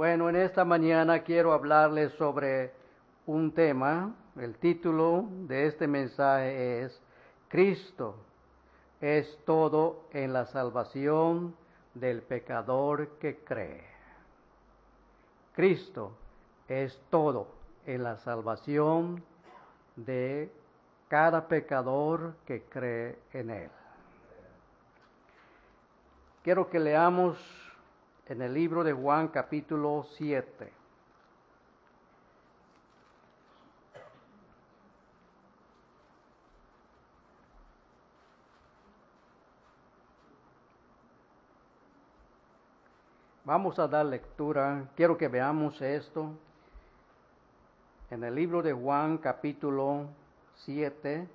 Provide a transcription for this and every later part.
Bueno, en esta mañana quiero hablarles sobre un tema. El título de este mensaje es Cristo es todo en la salvación del pecador que cree. Cristo es todo en la salvación de cada pecador que cree en Él. Quiero que leamos en el libro de Juan capítulo 7. Vamos a dar lectura. Quiero que veamos esto en el libro de Juan capítulo 7,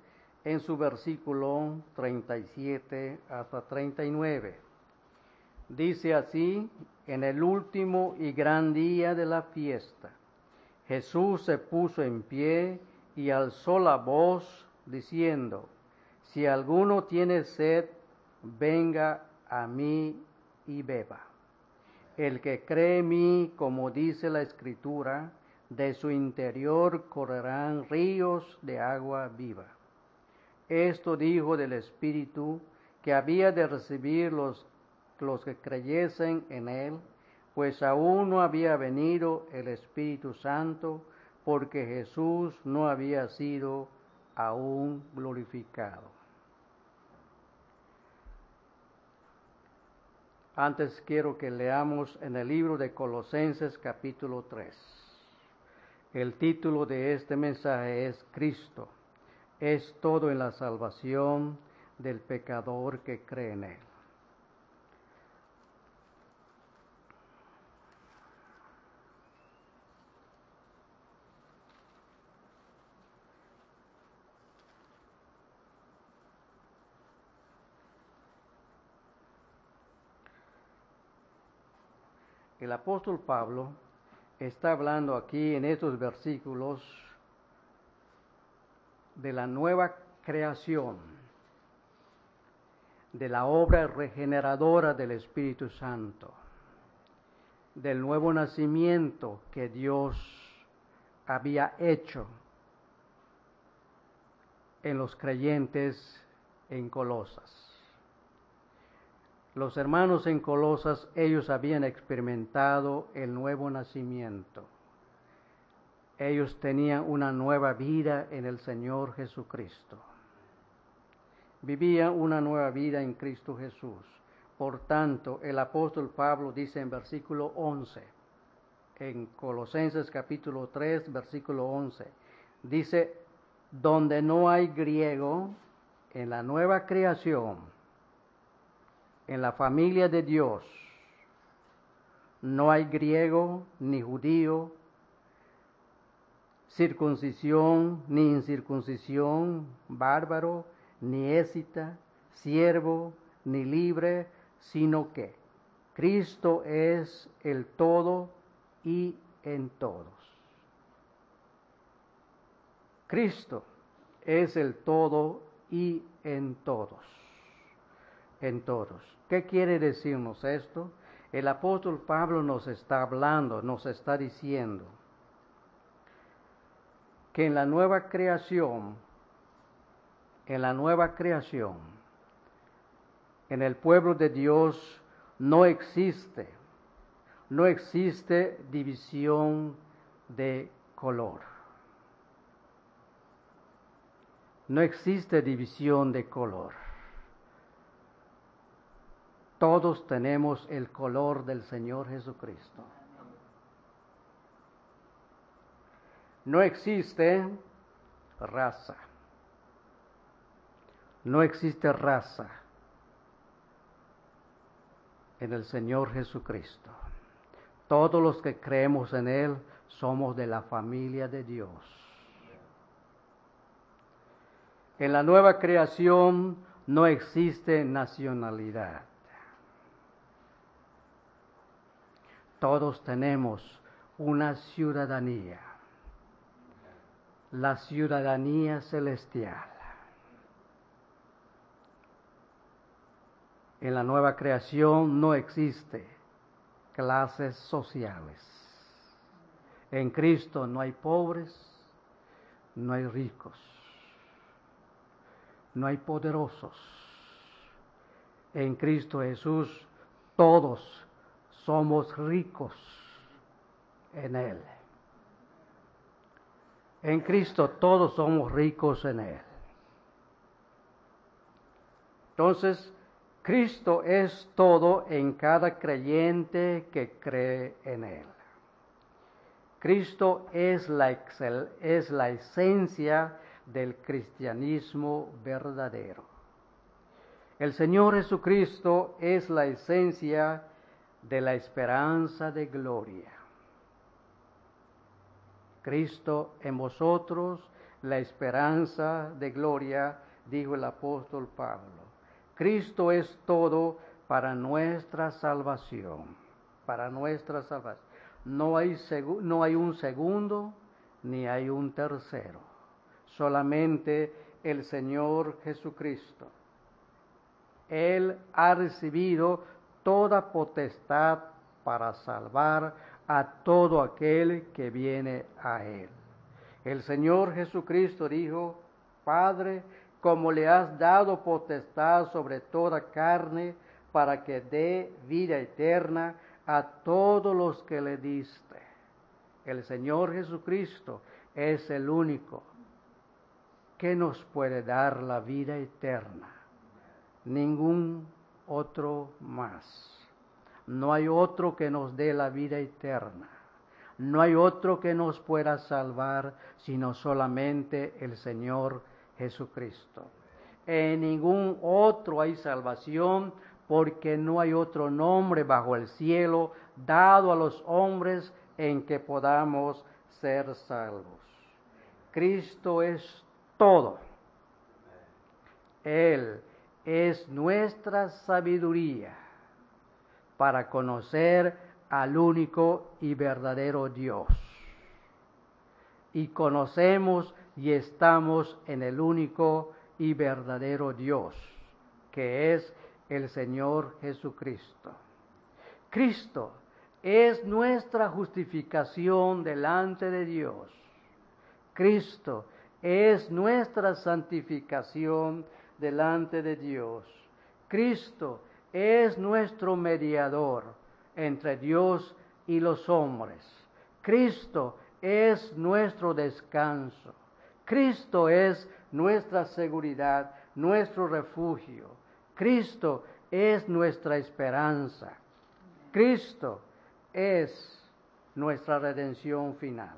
en su versículo 37 hasta 39. Dice así, en el último y gran día de la fiesta, Jesús se puso en pie y alzó la voz diciendo, si alguno tiene sed, venga a mí y beba. El que cree en mí, como dice la escritura, de su interior correrán ríos de agua viva. Esto dijo del Espíritu que había de recibir los, los que creyesen en él, pues aún no había venido el Espíritu Santo, porque Jesús no había sido aún glorificado. Antes quiero que leamos en el libro de Colosenses capítulo 3. El título de este mensaje es Cristo. Es todo en la salvación del pecador que cree en Él. El apóstol Pablo está hablando aquí en estos versículos de la nueva creación, de la obra regeneradora del Espíritu Santo, del nuevo nacimiento que Dios había hecho en los creyentes en Colosas. Los hermanos en Colosas, ellos habían experimentado el nuevo nacimiento. Ellos tenían una nueva vida en el Señor Jesucristo. Vivían una nueva vida en Cristo Jesús. Por tanto, el apóstol Pablo dice en versículo 11, en Colosenses capítulo 3, versículo 11, dice, donde no hay griego en la nueva creación, en la familia de Dios no hay griego ni judío, circuncisión ni incircuncisión, bárbaro ni écita, siervo ni libre, sino que Cristo es el todo y en todos. Cristo es el todo y en todos. En todos. ¿Qué quiere decirnos esto? El apóstol Pablo nos está hablando, nos está diciendo que en la nueva creación, en la nueva creación, en el pueblo de Dios no existe, no existe división de color. No existe división de color. Todos tenemos el color del Señor Jesucristo. No existe raza. No existe raza en el Señor Jesucristo. Todos los que creemos en Él somos de la familia de Dios. En la nueva creación no existe nacionalidad. Todos tenemos una ciudadanía, la ciudadanía celestial. En la nueva creación no existe clases sociales. En Cristo no hay pobres, no hay ricos, no hay poderosos. En Cristo Jesús todos somos ricos en Él. En Cristo todos somos ricos en Él. Entonces, Cristo es todo en cada creyente que cree en Él. Cristo es la, es la esencia del cristianismo verdadero. El Señor Jesucristo es la esencia de la esperanza de gloria. Cristo en vosotros, la esperanza de gloria, dijo el apóstol Pablo. Cristo es todo para nuestra salvación, para nuestra salvación. No hay, no hay un segundo ni hay un tercero, solamente el Señor Jesucristo. Él ha recibido toda potestad para salvar a todo aquel que viene a Él. El Señor Jesucristo dijo, Padre, como le has dado potestad sobre toda carne, para que dé vida eterna a todos los que le diste. El Señor Jesucristo es el único que nos puede dar la vida eterna. Ningún otro más. No hay otro que nos dé la vida eterna. No hay otro que nos pueda salvar, sino solamente el Señor Jesucristo. En ningún otro hay salvación porque no hay otro nombre bajo el cielo dado a los hombres en que podamos ser salvos. Cristo es todo. Él es nuestra sabiduría para conocer al único y verdadero Dios. Y conocemos y estamos en el único y verdadero Dios, que es el Señor Jesucristo. Cristo es nuestra justificación delante de Dios. Cristo es nuestra santificación delante de Dios. Cristo es nuestro mediador entre Dios y los hombres. Cristo es nuestro descanso. Cristo es nuestra seguridad, nuestro refugio. Cristo es nuestra esperanza. Cristo es nuestra redención final.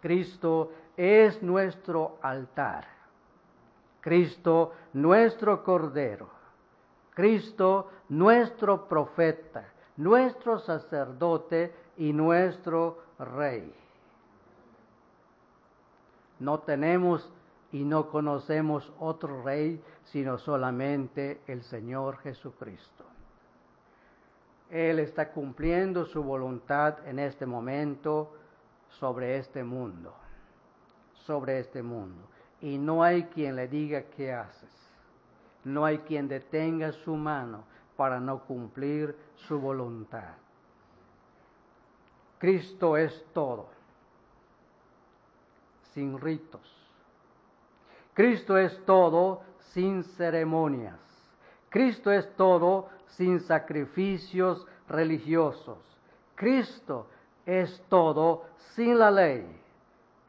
Cristo es nuestro altar. Cristo nuestro Cordero. Cristo nuestro profeta, nuestro sacerdote y nuestro rey no tenemos y no conocemos otro rey sino solamente el Señor Jesucristo. Él está cumpliendo su voluntad en este momento sobre este mundo, sobre este mundo. Y no hay quien le diga qué haces. No hay quien detenga su mano para no cumplir su voluntad. Cristo es todo sin ritos. Cristo es todo sin ceremonias. Cristo es todo sin sacrificios religiosos. Cristo es todo sin la ley.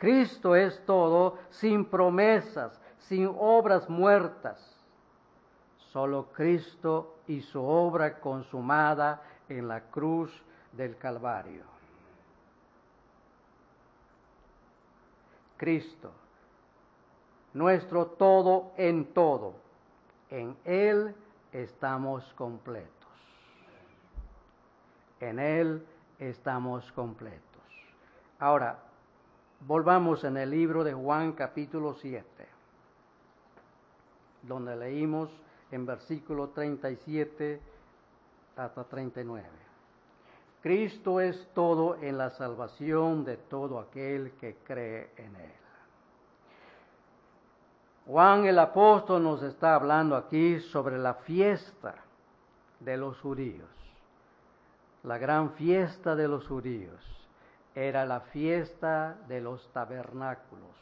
Cristo es todo sin promesas, sin obras muertas. Solo Cristo y su obra consumada en la cruz del Calvario. Cristo, nuestro todo en todo. En Él estamos completos. En Él estamos completos. Ahora, volvamos en el libro de Juan capítulo 7, donde leímos en versículo 37 hasta 39. Cristo es todo en la salvación de todo aquel que cree en Él. Juan el apóstol nos está hablando aquí sobre la fiesta de los judíos. la gran fiesta de los judíos era la fiesta de los tabernáculos.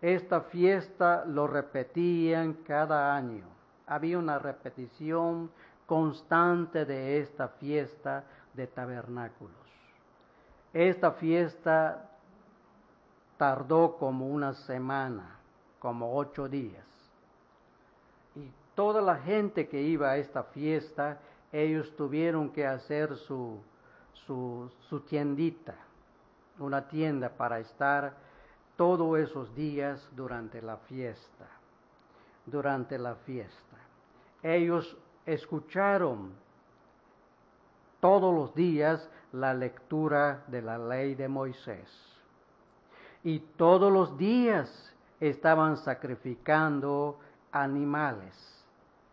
Esta fiesta lo repetían cada año. Había una repetición constante de esta fiesta de tabernáculos. Esta fiesta tardó como una semana, como ocho días. Y toda la gente que iba a esta fiesta, ellos tuvieron que hacer su, su, su tiendita, una tienda para estar todos esos días durante la fiesta, durante la fiesta. Ellos escucharon todos los días la lectura de la ley de Moisés. Y todos los días estaban sacrificando animales.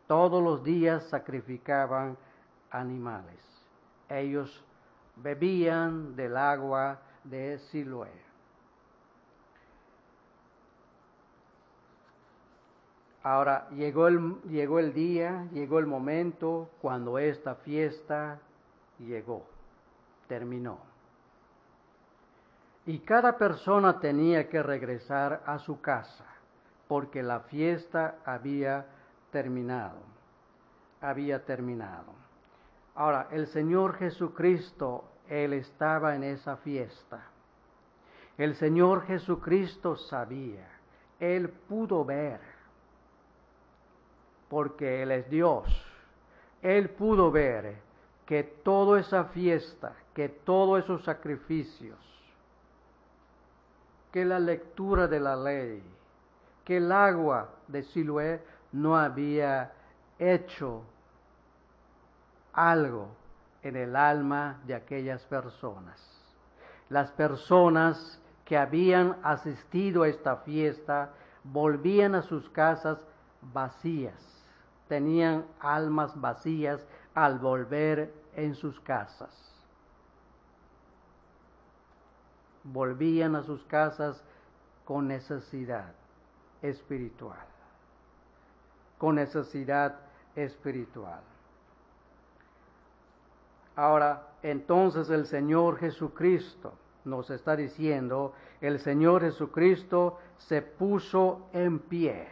Todos los días sacrificaban animales. Ellos bebían del agua de Siloé. Ahora llegó el, llegó el día, llegó el momento cuando esta fiesta llegó, terminó. Y cada persona tenía que regresar a su casa porque la fiesta había terminado, había terminado. Ahora, el Señor Jesucristo, Él estaba en esa fiesta. El Señor Jesucristo sabía, Él pudo ver porque Él es Dios. Él pudo ver que toda esa fiesta, que todos esos sacrificios, que la lectura de la ley, que el agua de Siloé no había hecho algo en el alma de aquellas personas. Las personas que habían asistido a esta fiesta volvían a sus casas vacías tenían almas vacías al volver en sus casas. Volvían a sus casas con necesidad espiritual, con necesidad espiritual. Ahora, entonces el Señor Jesucristo nos está diciendo, el Señor Jesucristo se puso en pie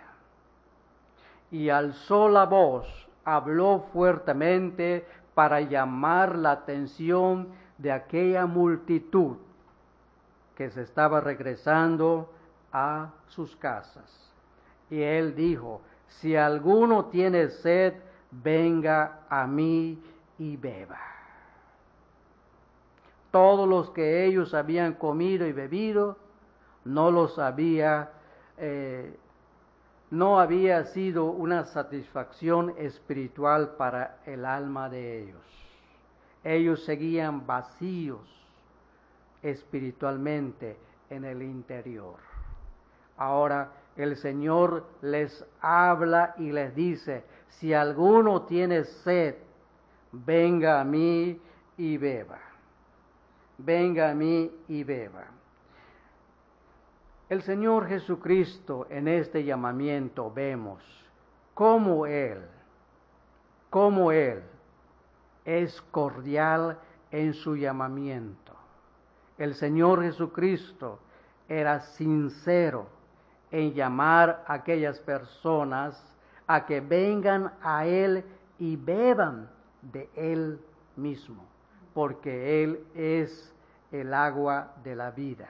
y alzó la voz, habló fuertemente para llamar la atención de aquella multitud que se estaba regresando a sus casas. Y él dijo, si alguno tiene sed, venga a mí y beba. Todos los que ellos habían comido y bebido, no los había eh, no había sido una satisfacción espiritual para el alma de ellos. Ellos seguían vacíos espiritualmente en el interior. Ahora el Señor les habla y les dice, si alguno tiene sed, venga a mí y beba. Venga a mí y beba. El Señor Jesucristo en este llamamiento vemos cómo Él, cómo Él es cordial en su llamamiento. El Señor Jesucristo era sincero en llamar a aquellas personas a que vengan a Él y beban de Él mismo, porque Él es el agua de la vida.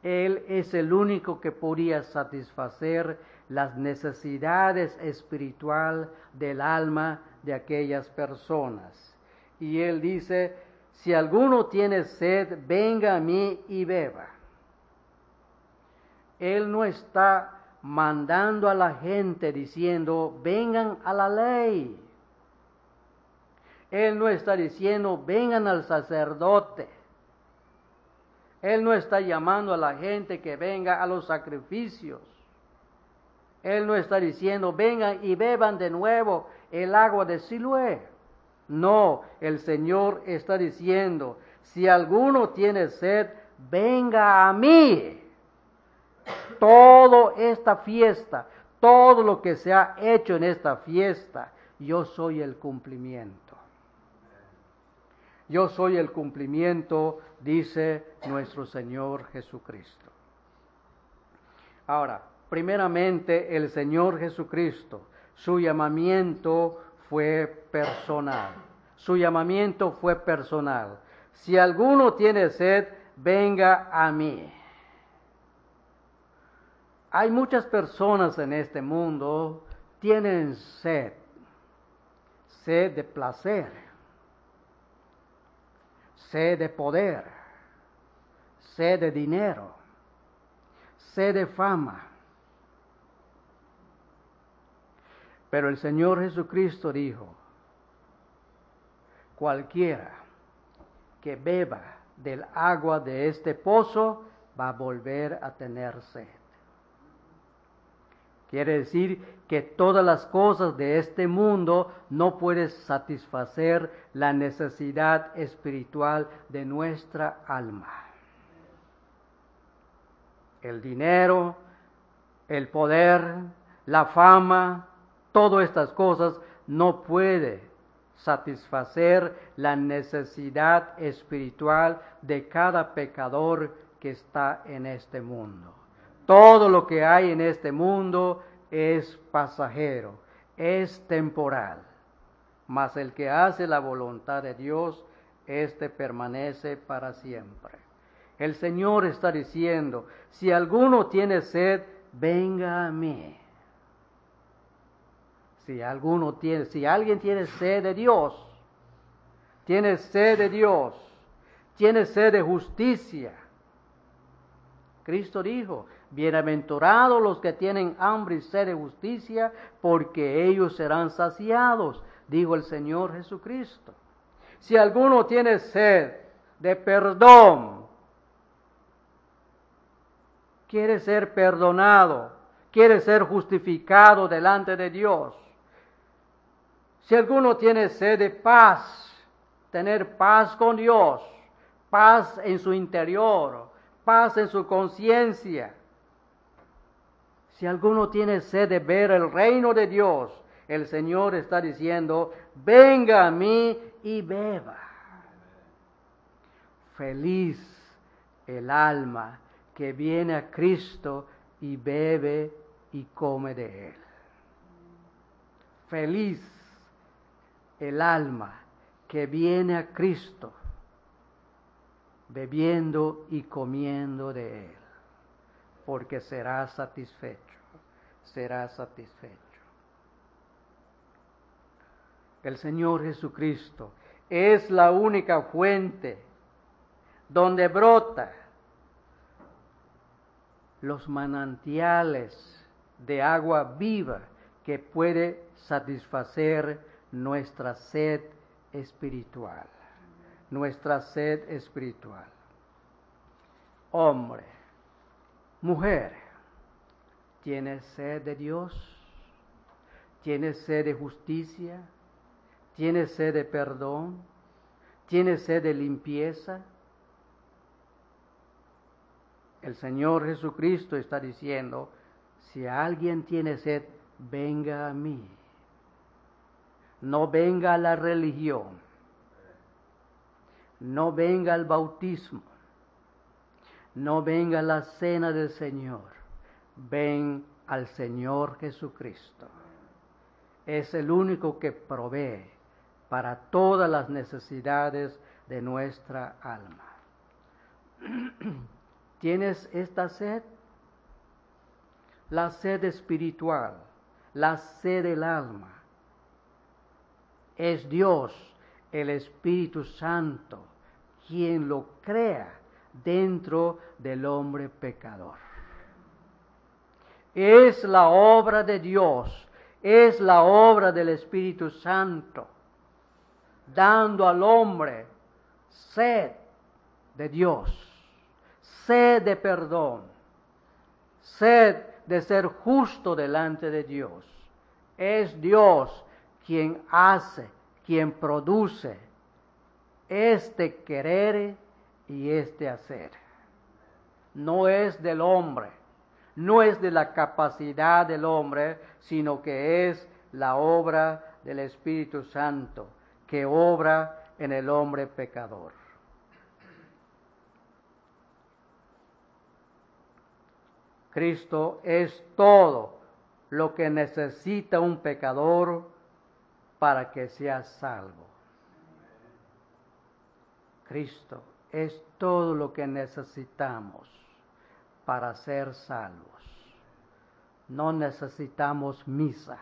Él es el único que podía satisfacer las necesidades espiritual del alma de aquellas personas. Y Él dice, si alguno tiene sed, venga a mí y beba. Él no está mandando a la gente diciendo, vengan a la ley. Él no está diciendo, vengan al sacerdote. Él no está llamando a la gente que venga a los sacrificios. Él no está diciendo, vengan y beban de nuevo el agua de Siloé. No, el Señor está diciendo, si alguno tiene sed, venga a mí. Toda esta fiesta, todo lo que se ha hecho en esta fiesta, yo soy el cumplimiento. Yo soy el cumplimiento, dice nuestro Señor Jesucristo. Ahora, primeramente el Señor Jesucristo, su llamamiento fue personal. Su llamamiento fue personal. Si alguno tiene sed, venga a mí. Hay muchas personas en este mundo tienen sed, sed de placer, sed de poder, sed de dinero, sed de fama. Pero el Señor Jesucristo dijo, cualquiera que beba del agua de este pozo va a volver a tener sed. Quiere decir que todas las cosas de este mundo no pueden satisfacer la necesidad espiritual de nuestra alma. El dinero, el poder, la fama, todas estas cosas no puede satisfacer la necesidad espiritual de cada pecador que está en este mundo. Todo lo que hay en este mundo es pasajero, es temporal. Mas el que hace la voluntad de Dios, éste permanece para siempre. El Señor está diciendo, si alguno tiene sed, venga a mí. Si alguno tiene, si alguien tiene sed de Dios, tiene sed de Dios, tiene sed de justicia. Cristo dijo, bienaventurados los que tienen hambre y sed de justicia, porque ellos serán saciados, dijo el Señor Jesucristo. Si alguno tiene sed de perdón, quiere ser perdonado, quiere ser justificado delante de Dios, si alguno tiene sed de paz, tener paz con Dios, paz en su interior, paz en su conciencia. Si alguno tiene sed de ver el reino de Dios, el Señor está diciendo, venga a mí y beba. Feliz el alma que viene a Cristo y bebe y come de él. Feliz el alma que viene a Cristo, bebiendo y comiendo de Él, porque será satisfecho, será satisfecho. El Señor Jesucristo es la única fuente donde brota los manantiales de agua viva que puede satisfacer nuestra sed espiritual, nuestra sed espiritual. Hombre, mujer, ¿tienes sed de Dios? ¿Tienes sed de justicia? ¿Tienes sed de perdón? ¿Tienes sed de limpieza? El Señor Jesucristo está diciendo, si alguien tiene sed, venga a mí no venga la religión, no venga el bautismo, no venga la cena del Señor, ven al Señor Jesucristo. Es el único que provee para todas las necesidades de nuestra alma. ¿Tienes esta sed? La sed espiritual, la sed del alma es Dios, el Espíritu Santo, quien lo crea dentro del hombre pecador. Es la obra de Dios, es la obra del Espíritu Santo, dando al hombre sed de Dios, sed de perdón, sed de ser justo delante de Dios. Es Dios quien hace, quien produce este querer y este hacer. No es del hombre, no es de la capacidad del hombre, sino que es la obra del Espíritu Santo, que obra en el hombre pecador. Cristo es todo lo que necesita un pecador para que sea salvo. Cristo es todo lo que necesitamos para ser salvos. No necesitamos misa.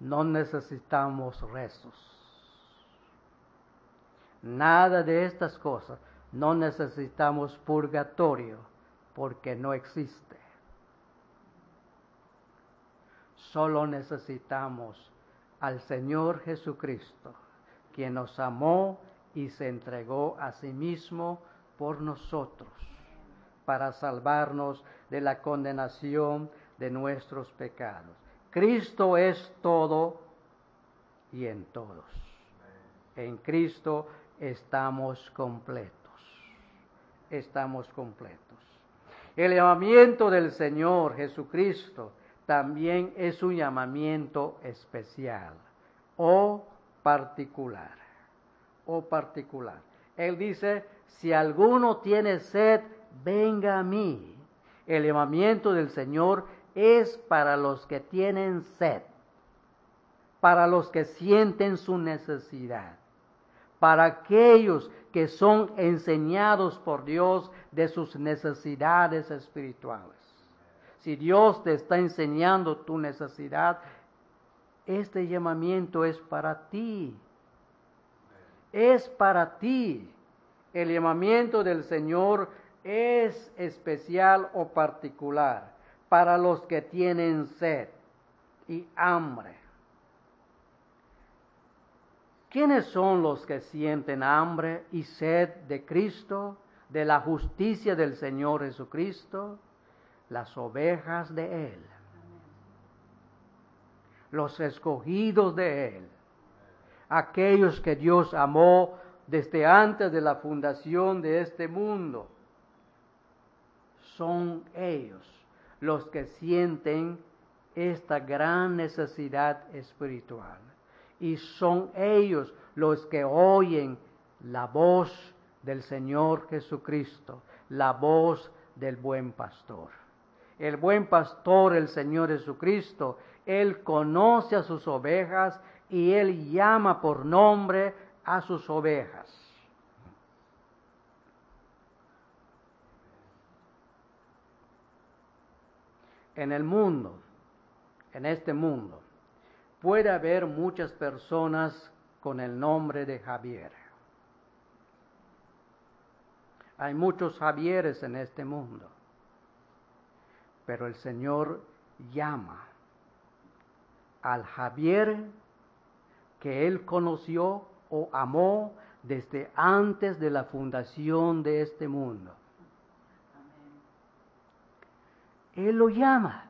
No necesitamos rezos. Nada de estas cosas. No necesitamos purgatorio porque no existe. Solo necesitamos al Señor Jesucristo, quien nos amó y se entregó a sí mismo por nosotros, para salvarnos de la condenación de nuestros pecados. Cristo es todo y en todos. En Cristo estamos completos. Estamos completos. El llamamiento del Señor Jesucristo también es un llamamiento especial o particular. O particular. Él dice, si alguno tiene sed, venga a mí. El llamamiento del Señor es para los que tienen sed, para los que sienten su necesidad, para aquellos que son enseñados por Dios de sus necesidades espirituales. Si Dios te está enseñando tu necesidad, este llamamiento es para ti. Es para ti. El llamamiento del Señor es especial o particular para los que tienen sed y hambre. ¿Quiénes son los que sienten hambre y sed de Cristo, de la justicia del Señor Jesucristo? Las ovejas de Él, los escogidos de Él, aquellos que Dios amó desde antes de la fundación de este mundo. Son ellos los que sienten esta gran necesidad espiritual. Y son ellos los que oyen la voz del Señor Jesucristo, la voz del buen pastor. El buen pastor, el Señor Jesucristo, Él conoce a sus ovejas y Él llama por nombre a sus ovejas. En el mundo, en este mundo, puede haber muchas personas con el nombre de Javier. Hay muchos Javieres en este mundo, pero el Señor llama al Javier que Él conoció o amó desde antes de la fundación de este mundo. Él lo llama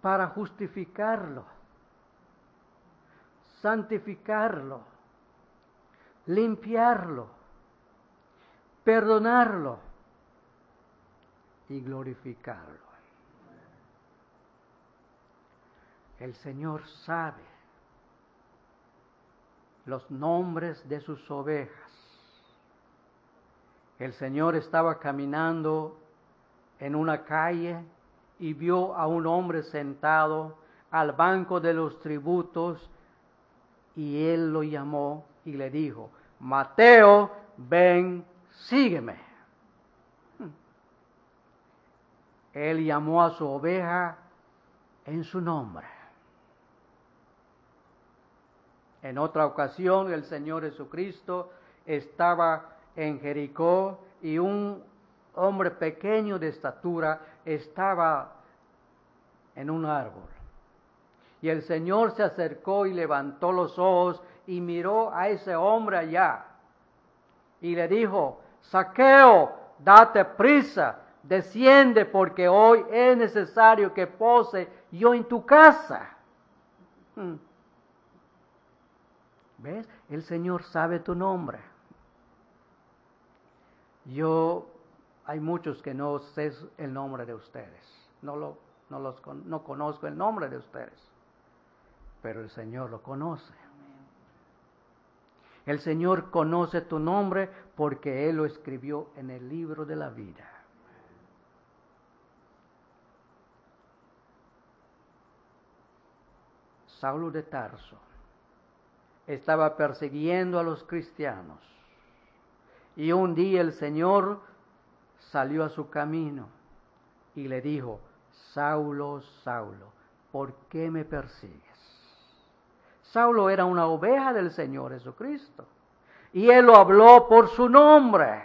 para justificarlo, santificarlo, limpiarlo, perdonarlo y glorificarlo. El Señor sabe los nombres de sus ovejas. El Señor estaba caminando en una calle y vio a un hombre sentado al banco de los tributos y él lo llamó y le dijo, Mateo, ven, sígueme. Él llamó a su oveja en su nombre. En otra ocasión el Señor Jesucristo estaba en Jericó y un hombre pequeño de estatura estaba en un árbol. Y el Señor se acercó y levantó los ojos y miró a ese hombre allá. Y le dijo, Saqueo, date prisa, desciende porque hoy es necesario que pose yo en tu casa. Hmm. ¿Ves? El Señor sabe tu nombre. Yo, hay muchos que no sé el nombre de ustedes. No, lo, no, los, no conozco el nombre de ustedes. pero el Señor lo conoce. El Señor conoce tu nombre porque Él lo escribió en el libro de la vida. Saulo de Tarso estaba persiguiendo a los cristianos y un día el Señor salió a su camino y le dijo, Saulo, Saulo, ¿por qué me persigues? Saulo era una oveja del Señor Jesucristo. Y él lo habló por su nombre.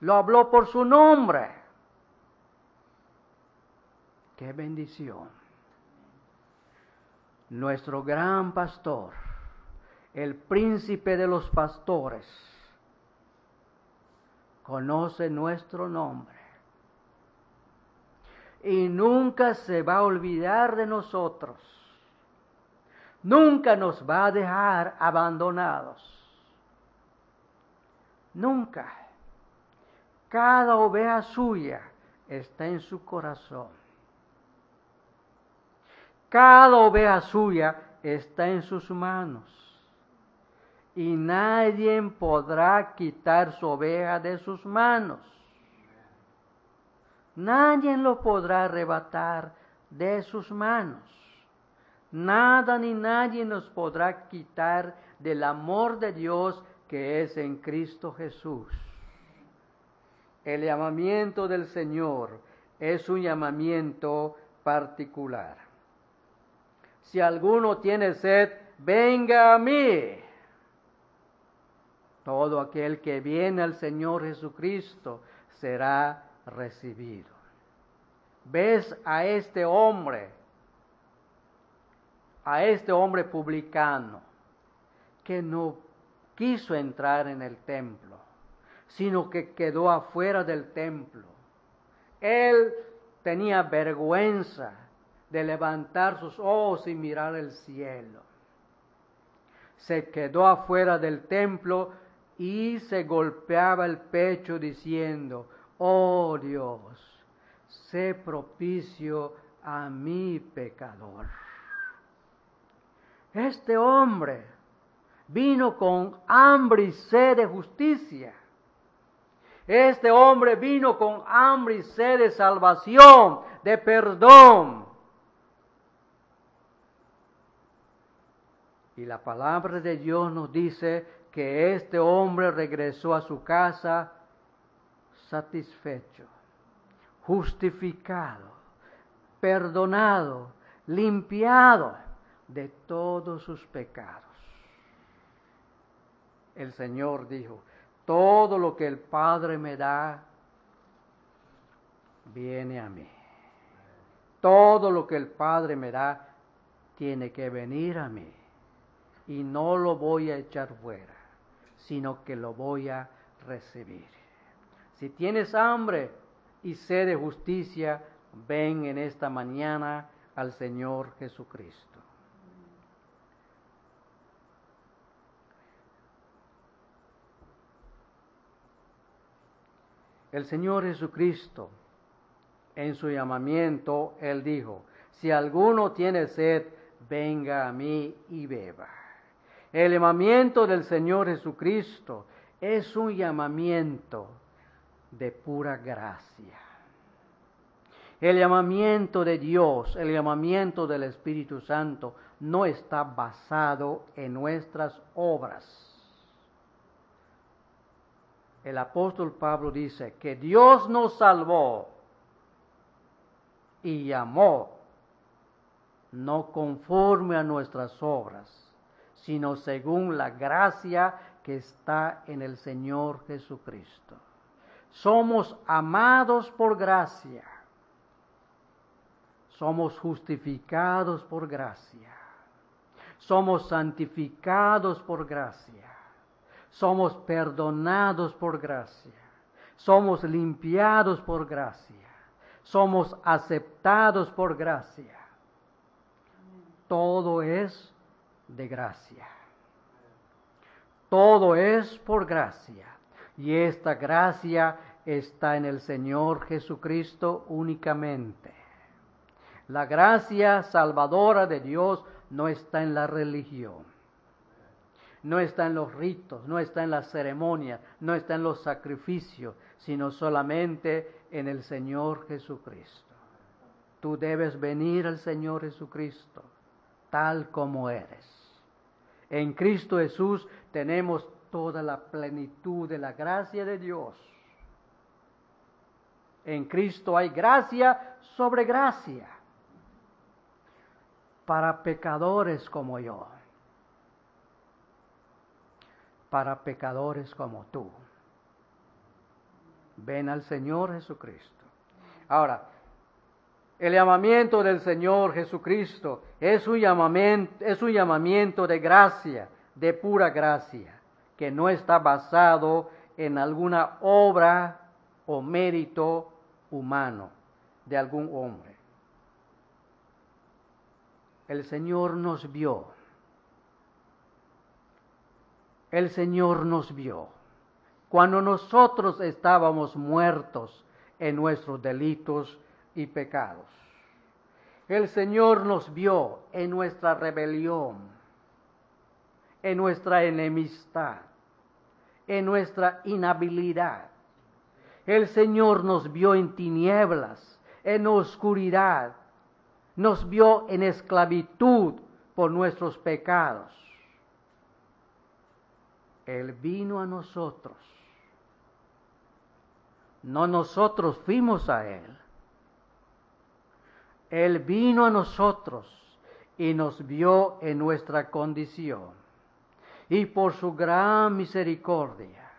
Lo habló por su nombre. Qué bendición. Nuestro gran pastor, el príncipe de los pastores, conoce nuestro nombre. Y nunca se va a olvidar de nosotros nunca nos va a dejar abandonados. Nunca. Cada oveja suya está en su corazón. Cada oveja suya está en sus manos. Y nadie podrá quitar su oveja de sus manos. Nadie lo podrá arrebatar de sus manos. Nada ni nadie nos podrá quitar del amor de Dios que es en Cristo Jesús. El llamamiento del Señor es un llamamiento particular. Si alguno tiene sed, venga a mí. Todo aquel que viene al Señor Jesucristo será recibido. ¿Ves a este hombre? a este hombre publicano que no quiso entrar en el templo, sino que quedó afuera del templo. Él tenía vergüenza de levantar sus ojos y mirar el cielo. Se quedó afuera del templo y se golpeaba el pecho diciendo, oh Dios, sé propicio a mi pecador. Este hombre vino con hambre y sed de justicia. Este hombre vino con hambre y sed de salvación, de perdón. Y la palabra de Dios nos dice que este hombre regresó a su casa satisfecho, justificado, perdonado, limpiado de todos sus pecados. El Señor dijo, todo lo que el Padre me da, viene a mí. Todo lo que el Padre me da, tiene que venir a mí. Y no lo voy a echar fuera, sino que lo voy a recibir. Si tienes hambre y sed de justicia, ven en esta mañana al Señor Jesucristo. El Señor Jesucristo, en su llamamiento, Él dijo, si alguno tiene sed, venga a mí y beba. El llamamiento del Señor Jesucristo es un llamamiento de pura gracia. El llamamiento de Dios, el llamamiento del Espíritu Santo no está basado en nuestras obras el apóstol Pablo dice que Dios nos salvó y llamó no conforme a nuestras obras, sino según la gracia que está en el Señor Jesucristo. Somos amados por gracia. Somos justificados por gracia. Somos santificados por gracia somos perdonados por gracia, somos limpiados por gracia, somos aceptados por gracia. Todo es de gracia. Todo es por gracia. Y esta gracia está en el Señor Jesucristo únicamente. La gracia salvadora de Dios no está en la religión, no está en los ritos, no está en las ceremonias, no está en los sacrificios, sino solamente en el Señor Jesucristo. Tú debes venir al Señor Jesucristo tal como eres. En Cristo Jesús tenemos toda la plenitud de la gracia de Dios. En Cristo hay gracia sobre gracia para pecadores como yo, para pecadores como tú. Ven al Señor Jesucristo. Ahora, el llamamiento del Señor Jesucristo es un llamamiento, de gracia, de pura gracia, que no está basado en alguna obra o mérito humano de algún hombre. El Señor nos vio. El Señor nos vio. Cuando nosotros estábamos muertos en nuestros delitos y pecados. El Señor nos vio en nuestra rebelión, en nuestra enemistad, en nuestra inhabilidad. El Señor nos vio en tinieblas, en oscuridad, nos vio en esclavitud por nuestros pecados. Él vino a nosotros. No nosotros fuimos a Él. Él vino a nosotros y nos vio en nuestra condición. Y por su gran misericordia,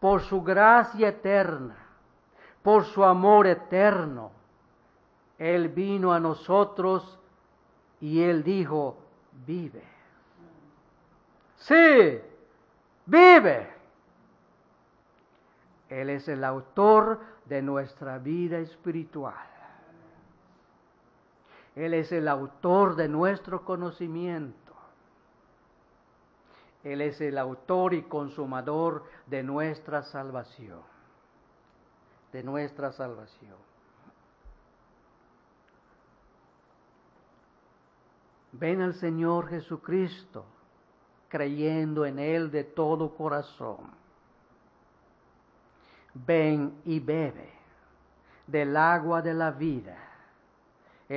por su gracia eterna, por su amor eterno, Él vino a nosotros y Él dijo, vive. Sí, vive. Él es el autor de nuestra vida espiritual. Él es el autor de nuestro conocimiento. Él es el autor y consumador de nuestra salvación. De nuestra salvación. Ven al Señor Jesucristo creyendo en Él de todo corazón. Ven y bebe del agua de la vida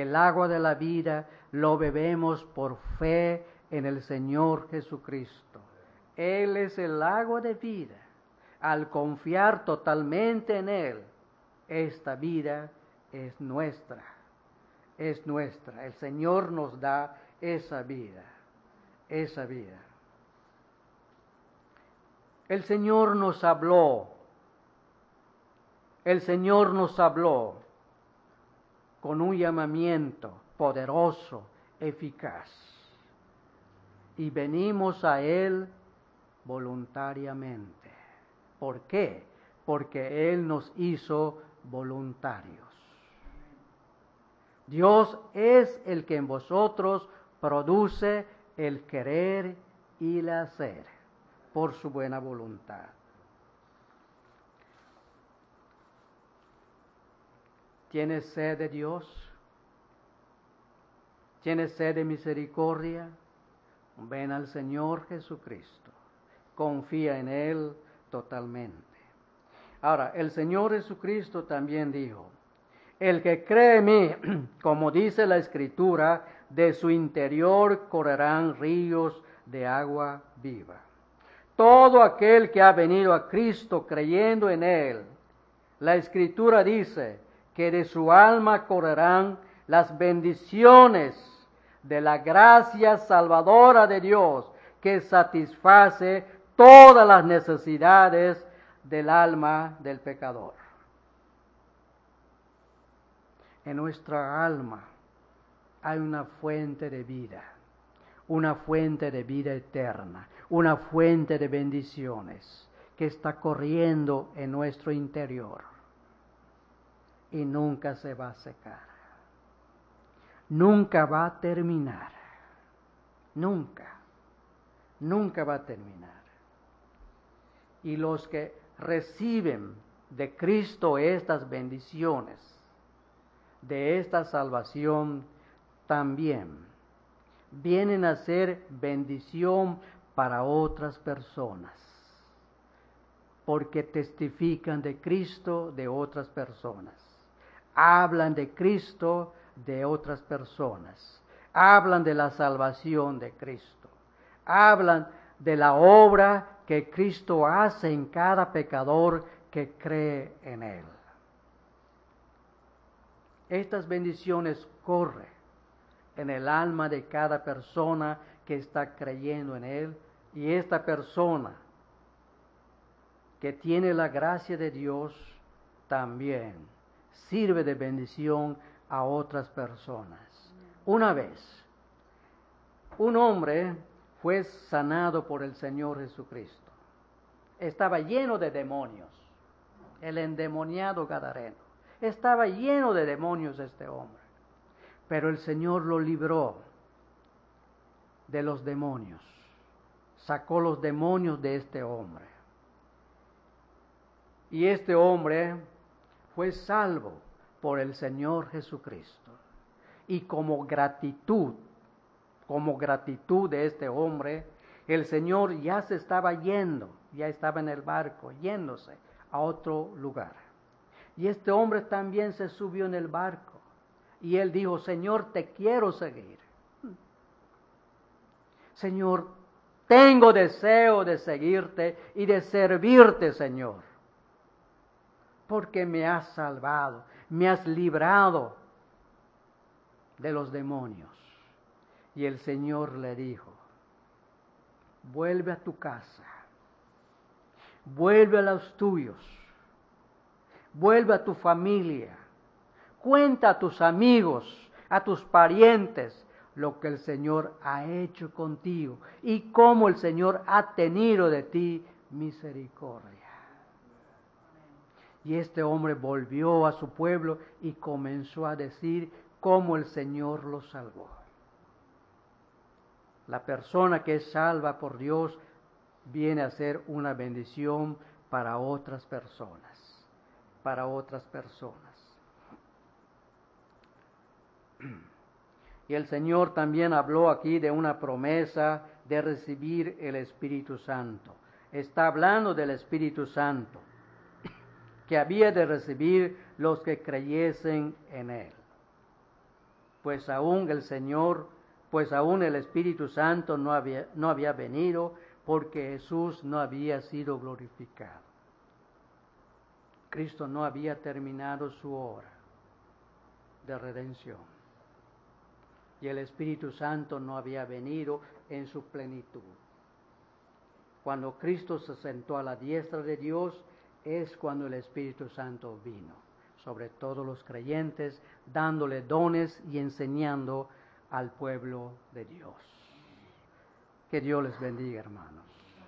el agua de la vida lo bebemos por fe en el Señor Jesucristo. Él es el agua de vida. Al confiar totalmente en Él, esta vida es nuestra. Es nuestra. El Señor nos da esa vida. Esa vida. El Señor nos habló. El Señor nos habló con un llamamiento poderoso, eficaz. Y venimos a Él voluntariamente. ¿Por qué? Porque Él nos hizo voluntarios. Dios es el que en vosotros produce el querer y el hacer por su buena voluntad. ¿Tienes sed de Dios? ¿Tienes sed de misericordia? Ven al Señor Jesucristo. Confía en Él totalmente. Ahora, el Señor Jesucristo también dijo, el que cree en mí, como dice la Escritura, de su interior correrán ríos de agua viva. Todo aquel que ha venido a Cristo creyendo en Él, la Escritura dice, que de su alma correrán las bendiciones de la gracia salvadora de Dios que satisface todas las necesidades del alma del pecador. En nuestra alma hay una fuente de vida, una fuente de vida eterna, una fuente de bendiciones que está corriendo en nuestro interior y nunca se va a secar. Nunca va a terminar. Nunca. Nunca va a terminar. Y los que reciben de Cristo estas bendiciones, de esta salvación también vienen a ser bendición para otras personas, porque testifican de Cristo de otras personas, hablan de Cristo de otras personas, hablan de la salvación de Cristo, hablan de la obra que Cristo hace en cada pecador que cree en Él. Estas bendiciones corren en el alma de cada persona que está creyendo en Él y esta persona que tiene la gracia de Dios también sirve de bendición a otras personas. Una vez, un hombre fue sanado por el Señor Jesucristo. Estaba lleno de demonios, el endemoniado Gadareno. Estaba lleno de demonios este hombre. Pero el Señor lo libró de los demonios. Sacó los demonios de este hombre. Y este hombre fue salvo por el Señor Jesucristo. Y como gratitud, como gratitud de este hombre, el Señor ya se estaba yendo, ya estaba en el barco, yéndose a otro lugar. Y este hombre también se subió en el barco y él dijo, Señor, te quiero seguir. Señor, tengo deseo de seguirte y de servirte, Señor. Porque me has salvado, me has librado de los demonios. Y el Señor le dijo, vuelve a tu casa, vuelve a los tuyos, vuelve a tu familia Cuenta a tus amigos, a tus parientes, lo que el Señor ha hecho contigo y cómo el Señor ha tenido de ti misericordia. Y este hombre volvió a su pueblo y comenzó a decir cómo el Señor lo salvó. La persona que es salva por Dios viene a ser una bendición para otras personas, para otras personas. Y el Señor también habló aquí de una promesa de recibir el Espíritu Santo. Está hablando del Espíritu Santo que había de recibir los que creyesen en Él. Pues aún el Señor, pues aún el Espíritu Santo no había, no había venido porque Jesús no había sido glorificado. Cristo no había terminado su obra de redención y el Espíritu Santo no había venido en su plenitud. Cuando Cristo se sentó a la diestra de Dios es cuando el Espíritu Santo vino sobre todos los creyentes, dándole dones y enseñando al pueblo de Dios. Que Dios les bendiga, hermanos.